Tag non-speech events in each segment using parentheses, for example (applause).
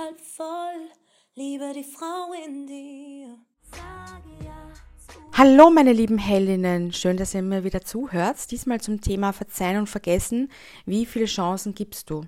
halb voll, liebe die Frau in dir. Hallo meine lieben Heldinnen, schön, dass ihr mir wieder zuhört. Diesmal zum Thema Verzeihen und Vergessen. Wie viele Chancen gibst du?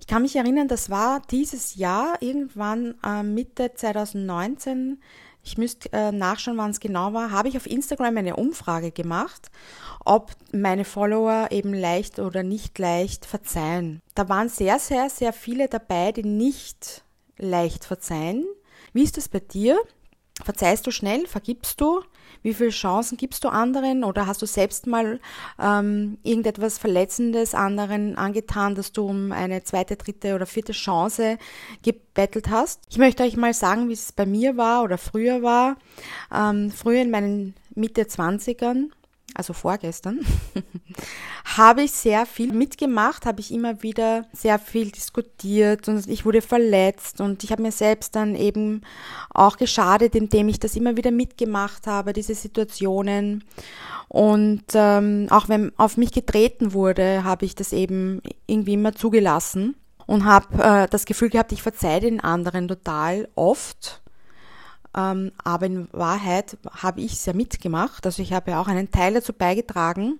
Ich kann mich erinnern, das war dieses Jahr, irgendwann äh, Mitte 2019, ich müsste äh, nachschauen, wann es genau war, habe ich auf Instagram eine Umfrage gemacht, ob meine Follower eben leicht oder nicht leicht verzeihen. Da waren sehr, sehr, sehr viele dabei, die nicht leicht verzeihen. Wie ist das bei dir? Verzeihst du schnell? Vergibst du? Wie viele Chancen gibst du anderen? Oder hast du selbst mal ähm, irgendetwas Verletzendes anderen angetan, dass du um eine zweite, dritte oder vierte Chance gebettelt hast? Ich möchte euch mal sagen, wie es bei mir war oder früher war. Ähm, früher in meinen Mitte 20ern also vorgestern, (laughs) habe ich sehr viel mitgemacht, habe ich immer wieder sehr viel diskutiert und ich wurde verletzt und ich habe mir selbst dann eben auch geschadet, indem ich das immer wieder mitgemacht habe, diese Situationen. Und ähm, auch wenn auf mich getreten wurde, habe ich das eben irgendwie immer zugelassen und habe äh, das Gefühl gehabt, ich verzeihe den anderen total oft aber in Wahrheit habe ich es ja mitgemacht. Also ich habe ja auch einen Teil dazu beigetragen.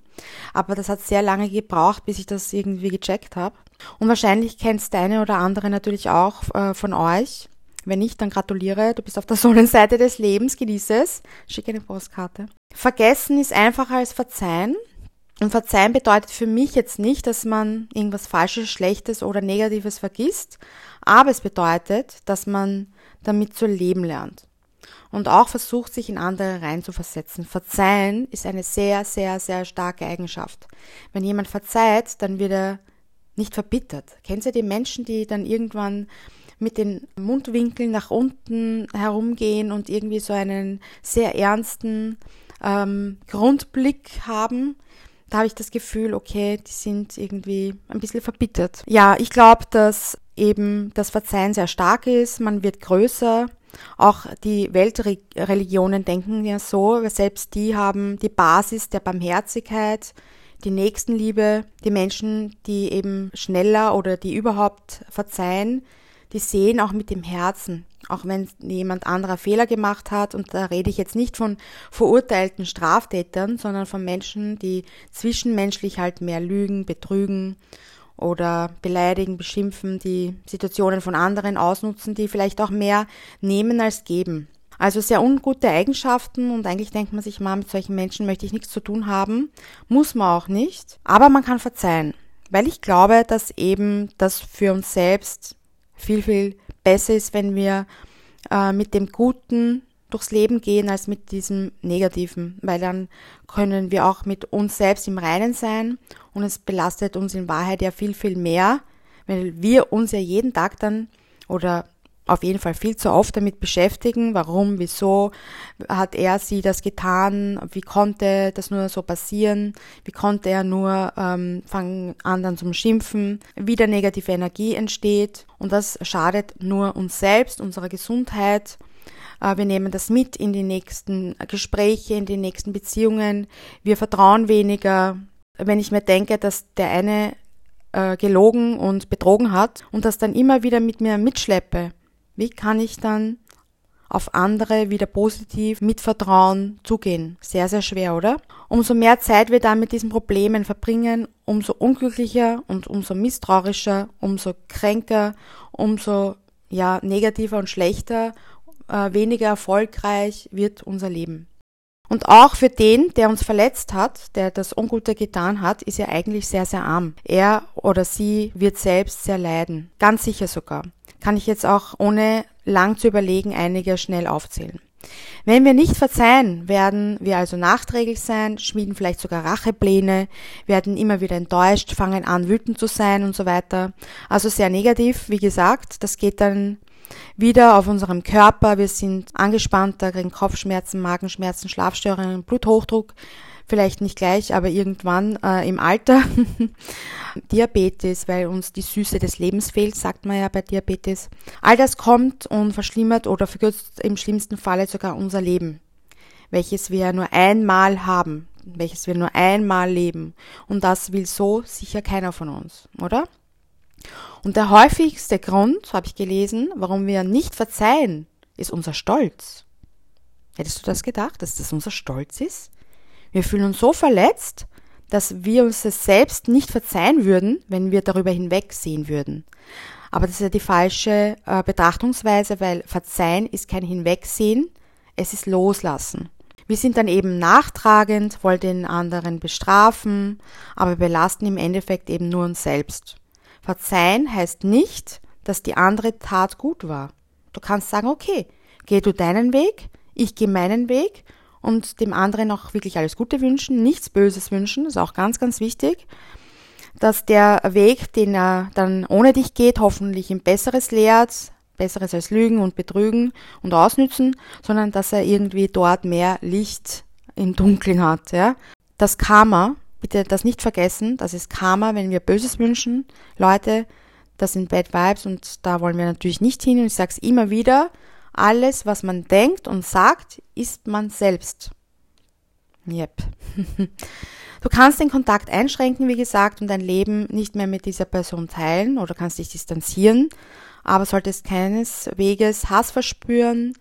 Aber das hat sehr lange gebraucht, bis ich das irgendwie gecheckt habe. Und wahrscheinlich kennst deine oder andere natürlich auch äh, von euch. Wenn nicht, dann gratuliere. Du bist auf der (laughs) Sonnenseite des Lebens. Genieße es. Schicke eine Postkarte. Vergessen ist einfacher als verzeihen. Und verzeihen bedeutet für mich jetzt nicht, dass man irgendwas Falsches, Schlechtes oder Negatives vergisst, aber es bedeutet, dass man damit zu leben lernt und auch versucht, sich in andere reinzuversetzen. Verzeihen ist eine sehr, sehr, sehr starke Eigenschaft. Wenn jemand verzeiht, dann wird er nicht verbittert. Kennst du die Menschen, die dann irgendwann mit den Mundwinkeln nach unten herumgehen und irgendwie so einen sehr ernsten ähm, Grundblick haben? Da habe ich das Gefühl, okay, die sind irgendwie ein bisschen verbittert. Ja, ich glaube, dass eben das Verzeihen sehr stark ist, man wird größer, auch die Weltreligionen denken ja so, selbst die haben die Basis der Barmherzigkeit, die Nächstenliebe, die Menschen, die eben schneller oder die überhaupt verzeihen, die sehen auch mit dem Herzen, auch wenn jemand anderer Fehler gemacht hat. Und da rede ich jetzt nicht von verurteilten Straftätern, sondern von Menschen, die zwischenmenschlich halt mehr lügen, betrügen oder beleidigen, beschimpfen, die Situationen von anderen ausnutzen, die vielleicht auch mehr nehmen als geben. Also sehr ungute Eigenschaften und eigentlich denkt man sich mal, mit solchen Menschen möchte ich nichts zu tun haben. Muss man auch nicht. Aber man kann verzeihen. Weil ich glaube, dass eben das für uns selbst viel, viel besser ist, wenn wir äh, mit dem Guten durchs Leben gehen als mit diesem Negativen, weil dann können wir auch mit uns selbst im Reinen sein und es belastet uns in Wahrheit ja viel, viel mehr, weil wir uns ja jeden Tag dann oder auf jeden Fall viel zu oft damit beschäftigen, warum, wieso hat er sie das getan, wie konnte das nur so passieren, wie konnte er nur ähm, fangen an dann zum Schimpfen, wieder negative Energie entsteht und das schadet nur uns selbst, unserer Gesundheit wir nehmen das mit in die nächsten Gespräche, in die nächsten Beziehungen. Wir vertrauen weniger. Wenn ich mir denke, dass der eine äh, gelogen und betrogen hat und das dann immer wieder mit mir mitschleppe, wie kann ich dann auf andere wieder positiv mit Vertrauen zugehen? Sehr, sehr schwer, oder? Umso mehr Zeit wir dann mit diesen Problemen verbringen, umso unglücklicher und umso misstrauischer, umso kränker, umso ja, negativer und schlechter äh, weniger erfolgreich wird unser Leben. Und auch für den, der uns verletzt hat, der das Ungute getan hat, ist er eigentlich sehr, sehr arm. Er oder sie wird selbst sehr leiden. Ganz sicher sogar. Kann ich jetzt auch ohne lang zu überlegen einige schnell aufzählen. Wenn wir nicht verzeihen, werden wir also nachträglich sein, schmieden vielleicht sogar Rachepläne, werden immer wieder enttäuscht, fangen an wütend zu sein und so weiter. Also sehr negativ, wie gesagt, das geht dann wieder auf unserem Körper. Wir sind angespannter, kriegen Kopfschmerzen, Magenschmerzen, Schlafstörungen, Bluthochdruck. Vielleicht nicht gleich, aber irgendwann äh, im Alter. (laughs) Diabetes, weil uns die Süße des Lebens fehlt, sagt man ja bei Diabetes. All das kommt und verschlimmert oder verkürzt im schlimmsten Falle sogar unser Leben, welches wir nur einmal haben, welches wir nur einmal leben. Und das will so sicher keiner von uns, oder? Und der häufigste Grund, habe ich gelesen, warum wir nicht verzeihen, ist unser Stolz. Hättest du das gedacht, dass das unser Stolz ist? Wir fühlen uns so verletzt, dass wir uns es selbst nicht verzeihen würden, wenn wir darüber hinwegsehen würden. Aber das ist ja die falsche äh, Betrachtungsweise, weil Verzeihen ist kein Hinwegsehen, es ist Loslassen. Wir sind dann eben nachtragend, wollen den anderen bestrafen, aber belasten im Endeffekt eben nur uns selbst. Verzeihen heißt nicht, dass die andere Tat gut war. Du kannst sagen, okay, geh du deinen Weg, ich gehe meinen Weg und dem anderen auch wirklich alles Gute wünschen, nichts Böses wünschen, ist auch ganz, ganz wichtig, dass der Weg, den er dann ohne dich geht, hoffentlich ihm Besseres lehrt, Besseres als Lügen und Betrügen und Ausnützen, sondern dass er irgendwie dort mehr Licht im Dunkeln hat. Ja? Das Karma, bitte das nicht vergessen, das ist Karma, wenn wir Böses wünschen. Leute, das sind Bad Vibes und da wollen wir natürlich nicht hin. Und ich sage es immer wieder, alles, was man denkt und sagt, ist man selbst. Yep. (laughs) Du kannst den Kontakt einschränken, wie gesagt, und dein Leben nicht mehr mit dieser Person teilen oder kannst dich distanzieren aber solltest keinesweges Hass verspüren,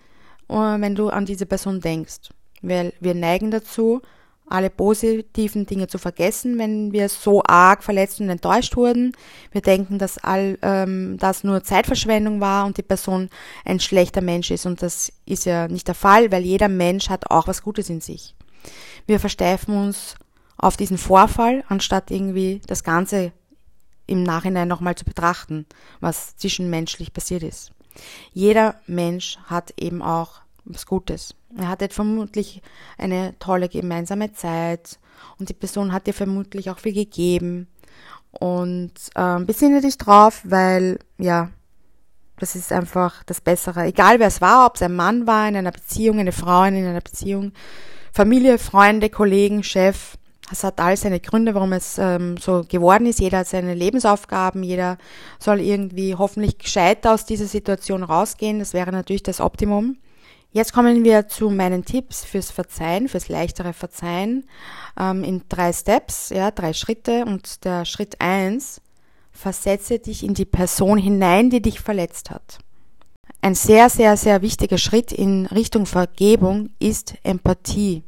äh, wenn du an diese Person denkst. Weil wir neigen dazu, alle positiven Dinge zu vergessen, wenn wir so arg verletzt und enttäuscht wurden. Wir denken, dass all ähm, das nur Zeitverschwendung war und die Person ein schlechter Mensch ist. Und das ist ja nicht der Fall, weil jeder Mensch hat auch was Gutes in sich. Wir versteifen uns auf diesen Vorfall, anstatt irgendwie das Ganze im Nachhinein nochmal zu betrachten, was zwischenmenschlich passiert ist. Jeder Mensch hat eben auch was Gutes. Er hatte vermutlich eine tolle gemeinsame Zeit und die Person hat dir vermutlich auch viel gegeben. Und ähm, besinne dich drauf, weil ja, das ist einfach das Bessere. Egal wer es war, ob es ein Mann war in einer Beziehung, eine Frau in einer Beziehung, Familie, Freunde, Kollegen, Chef, es hat all seine Gründe, warum es ähm, so geworden ist. Jeder hat seine Lebensaufgaben, jeder soll irgendwie hoffentlich gescheit aus dieser Situation rausgehen. Das wäre natürlich das Optimum. Jetzt kommen wir zu meinen Tipps fürs Verzeihen, fürs leichtere Verzeihen ähm, in drei Steps, ja, drei Schritte. Und der Schritt eins: versetze dich in die Person hinein, die dich verletzt hat. Ein sehr, sehr, sehr wichtiger Schritt in Richtung Vergebung ist Empathie.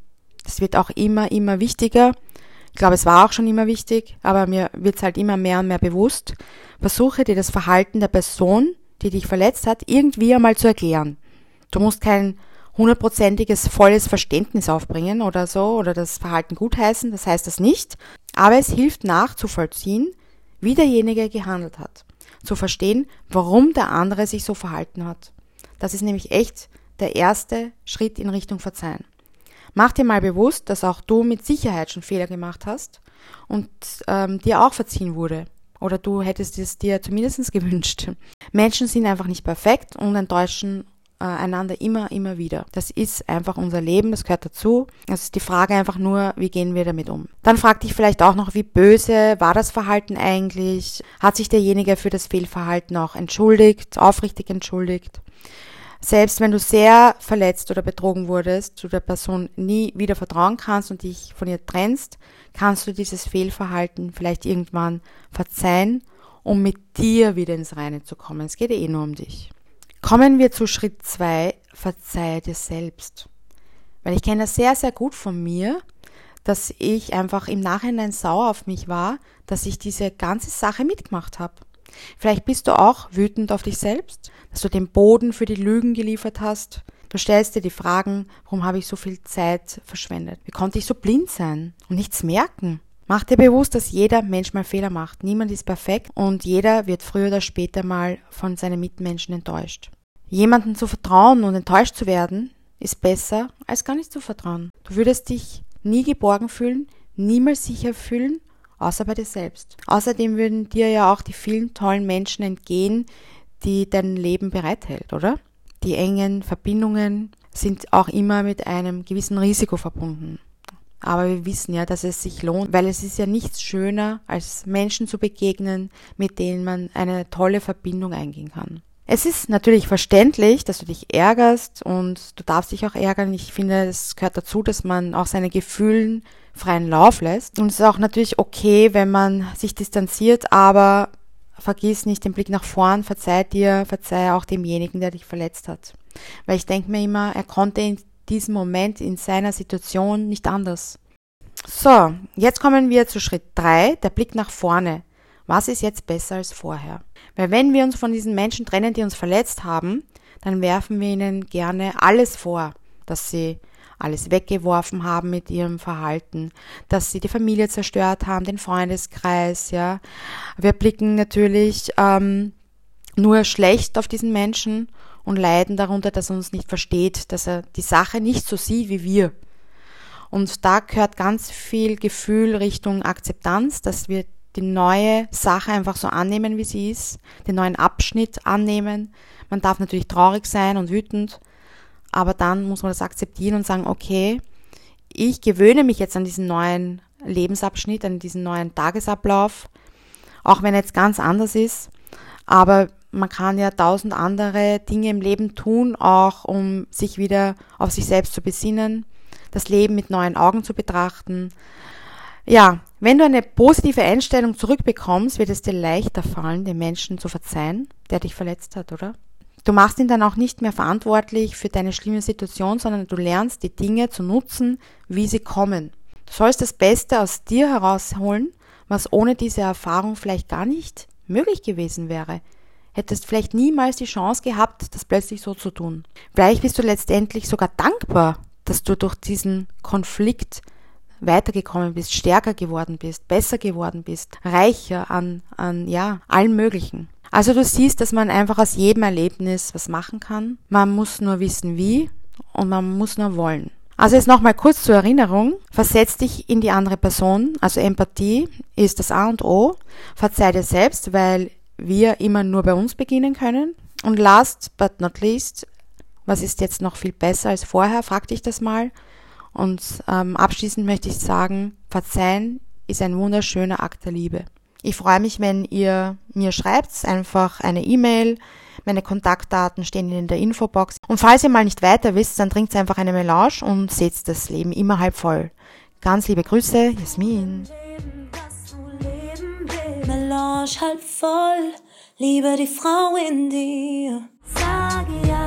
Das wird auch immer, immer wichtiger. Ich glaube, es war auch schon immer wichtig, aber mir wird es halt immer mehr und mehr bewusst. Versuche dir das Verhalten der Person, die dich verletzt hat, irgendwie einmal zu erklären. Du musst kein hundertprozentiges volles Verständnis aufbringen oder so oder das Verhalten gutheißen, das heißt das nicht, aber es hilft nachzuvollziehen, wie derjenige gehandelt hat, zu verstehen, warum der andere sich so verhalten hat. Das ist nämlich echt der erste Schritt in Richtung Verzeihen. Mach dir mal bewusst, dass auch du mit Sicherheit schon Fehler gemacht hast und ähm, dir auch verziehen wurde. Oder du hättest es dir zumindest gewünscht. Menschen sind einfach nicht perfekt und enttäuschen äh, einander immer, immer wieder. Das ist einfach unser Leben, das gehört dazu. Es ist die Frage einfach nur, wie gehen wir damit um. Dann frag dich vielleicht auch noch, wie böse war das Verhalten eigentlich? Hat sich derjenige für das Fehlverhalten auch entschuldigt, aufrichtig entschuldigt? Selbst wenn du sehr verletzt oder betrogen wurdest, du der Person nie wieder vertrauen kannst und dich von ihr trennst, kannst du dieses Fehlverhalten vielleicht irgendwann verzeihen, um mit dir wieder ins Reine zu kommen. Es geht eh nur um dich. Kommen wir zu Schritt zwei: verzeihe dir selbst. Weil ich kenne das sehr, sehr gut von mir, dass ich einfach im Nachhinein sauer auf mich war, dass ich diese ganze Sache mitgemacht habe. Vielleicht bist du auch wütend auf dich selbst, dass du den Boden für die Lügen geliefert hast. Du stellst dir die Fragen, warum habe ich so viel Zeit verschwendet? Wie konnte ich so blind sein und nichts merken? Mach dir bewusst, dass jeder Mensch mal Fehler macht. Niemand ist perfekt und jeder wird früher oder später mal von seinen Mitmenschen enttäuscht. Jemanden zu vertrauen und enttäuscht zu werden, ist besser, als gar nicht zu vertrauen. Du würdest dich nie geborgen fühlen, niemals sicher fühlen außer bei dir selbst. Außerdem würden dir ja auch die vielen tollen Menschen entgehen, die dein Leben bereithält, oder? Die engen Verbindungen sind auch immer mit einem gewissen Risiko verbunden. Aber wir wissen ja, dass es sich lohnt, weil es ist ja nichts schöner, als Menschen zu begegnen, mit denen man eine tolle Verbindung eingehen kann. Es ist natürlich verständlich, dass du dich ärgerst und du darfst dich auch ärgern. Ich finde, es gehört dazu, dass man auch seine Gefühlen freien Lauf lässt. Und es ist auch natürlich okay, wenn man sich distanziert, aber vergiss nicht den Blick nach vorn, verzeih dir, verzeih auch demjenigen, der dich verletzt hat. Weil ich denke mir immer, er konnte diesem Moment, in seiner Situation nicht anders. So, jetzt kommen wir zu Schritt drei, der Blick nach vorne. Was ist jetzt besser als vorher? Weil wenn wir uns von diesen Menschen trennen, die uns verletzt haben, dann werfen wir ihnen gerne alles vor, dass sie alles weggeworfen haben mit ihrem Verhalten, dass sie die Familie zerstört haben, den Freundeskreis, ja. Wir blicken natürlich ähm, nur schlecht auf diesen Menschen und leiden darunter, dass er uns nicht versteht, dass er die Sache nicht so sieht wie wir. Und da gehört ganz viel Gefühl Richtung Akzeptanz, dass wir die neue Sache einfach so annehmen, wie sie ist, den neuen Abschnitt annehmen. Man darf natürlich traurig sein und wütend, aber dann muss man das akzeptieren und sagen, okay, ich gewöhne mich jetzt an diesen neuen Lebensabschnitt, an diesen neuen Tagesablauf, auch wenn er jetzt ganz anders ist. Aber man kann ja tausend andere Dinge im Leben tun, auch um sich wieder auf sich selbst zu besinnen, das Leben mit neuen Augen zu betrachten. Ja, wenn du eine positive Einstellung zurückbekommst, wird es dir leichter fallen, den Menschen zu verzeihen, der dich verletzt hat, oder? Du machst ihn dann auch nicht mehr verantwortlich für deine schlimme Situation, sondern du lernst die Dinge zu nutzen, wie sie kommen. Du sollst das Beste aus dir herausholen, was ohne diese Erfahrung vielleicht gar nicht möglich gewesen wäre. Hättest vielleicht niemals die Chance gehabt, das plötzlich so zu tun. Vielleicht bist du letztendlich sogar dankbar, dass du durch diesen Konflikt weitergekommen bist, stärker geworden bist, besser geworden bist, reicher an, an ja, allem Möglichen. Also du siehst, dass man einfach aus jedem Erlebnis was machen kann. Man muss nur wissen wie und man muss nur wollen. Also jetzt nochmal kurz zur Erinnerung. Versetz dich in die andere Person. Also Empathie ist das A und O. Verzeih dir selbst, weil wir immer nur bei uns beginnen können. Und last but not least, was ist jetzt noch viel besser als vorher? Frag dich das mal. Und ähm, abschließend möchte ich sagen, Verzeihen ist ein wunderschöner Akt der Liebe. Ich freue mich, wenn ihr mir schreibt, einfach eine E-Mail. Meine Kontaktdaten stehen in der Infobox. Und falls ihr mal nicht weiter wisst, dann trinkt einfach eine Melange und seht das Leben immer halb voll. Ganz liebe Grüße, Jasmin. Melange halb voll, liebe die Frau in dir. Sag ja.